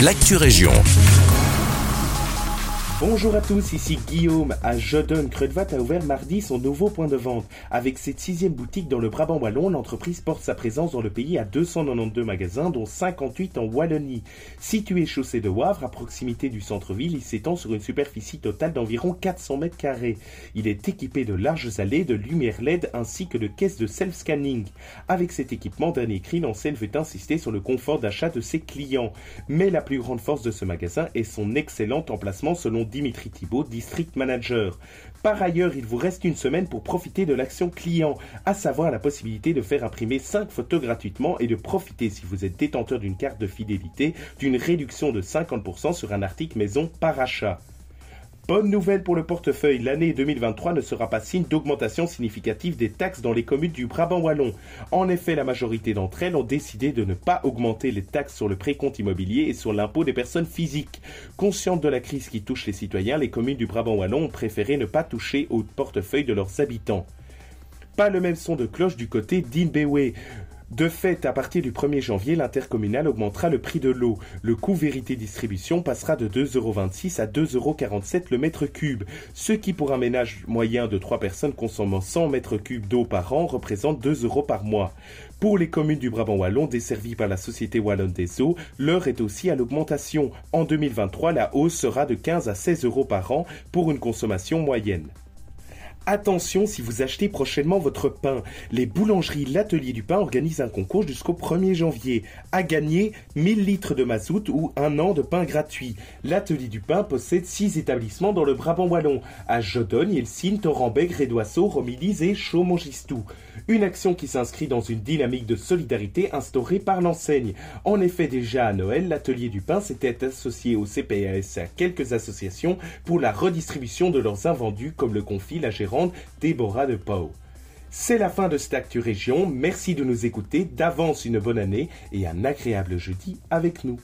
l'actu région. Bonjour à tous, ici Guillaume. À Jodon, Creudevat a ouvert mardi son nouveau point de vente. Avec cette sixième boutique dans le Brabant Wallon, l'entreprise porte sa présence dans le pays à 292 magasins, dont 58 en Wallonie. Situé chaussée de Wavre, à proximité du centre-ville, il s'étend sur une superficie totale d'environ 400 mètres carrés. Il est équipé de larges allées, de lumières LED ainsi que de caisses de self-scanning. Avec cet équipement, Dernier Cri l'enseigne veut insister sur le confort d'achat de ses clients. Mais la plus grande force de ce magasin est son excellent emplacement selon Dimitri Thibault, District Manager. Par ailleurs, il vous reste une semaine pour profiter de l'action client, à savoir la possibilité de faire imprimer 5 photos gratuitement et de profiter, si vous êtes détenteur d'une carte de fidélité, d'une réduction de 50% sur un article maison par achat. Bonne nouvelle pour le portefeuille, l'année 2023 ne sera pas signe d'augmentation significative des taxes dans les communes du Brabant Wallon. En effet, la majorité d'entre elles ont décidé de ne pas augmenter les taxes sur le précompte immobilier et sur l'impôt des personnes physiques. Conscientes de la crise qui touche les citoyens, les communes du Brabant Wallon ont préféré ne pas toucher au portefeuille de leurs habitants. Pas le même son de cloche du côté d'Inbewe. De fait, à partir du 1er janvier, l'intercommunal augmentera le prix de l'eau. Le coût vérité distribution passera de 2,26€ à 2,47€ le mètre cube, ce qui pour un ménage moyen de 3 personnes consommant 100 mètres cubes d'eau par an représente 2 euros par mois. Pour les communes du Brabant Wallon desservies par la Société Wallonne des Eaux, l'heure est aussi à l'augmentation. En 2023, la hausse sera de 15 à 16 euros par an pour une consommation moyenne. Attention si vous achetez prochainement votre pain. Les boulangeries L'Atelier du Pain organisent un concours jusqu'au 1er janvier. À gagner 1000 litres de mazout ou un an de pain gratuit. L'Atelier du Pain possède 6 établissements dans le Brabant Wallon. À Jodogne, Elsine, Torambec, Rédoisseau, Romilise et Chaumongistou. Une action qui s'inscrit dans une dynamique de solidarité instaurée par l'enseigne. En effet, déjà à Noël, l'Atelier du Pain s'était associé au CPAS à quelques associations pour la redistribution de leurs invendus comme le confie la gérante Déborah de Pau. C'est la fin de cette Actu Région. Merci de nous écouter. D'avance une bonne année et un agréable jeudi avec nous.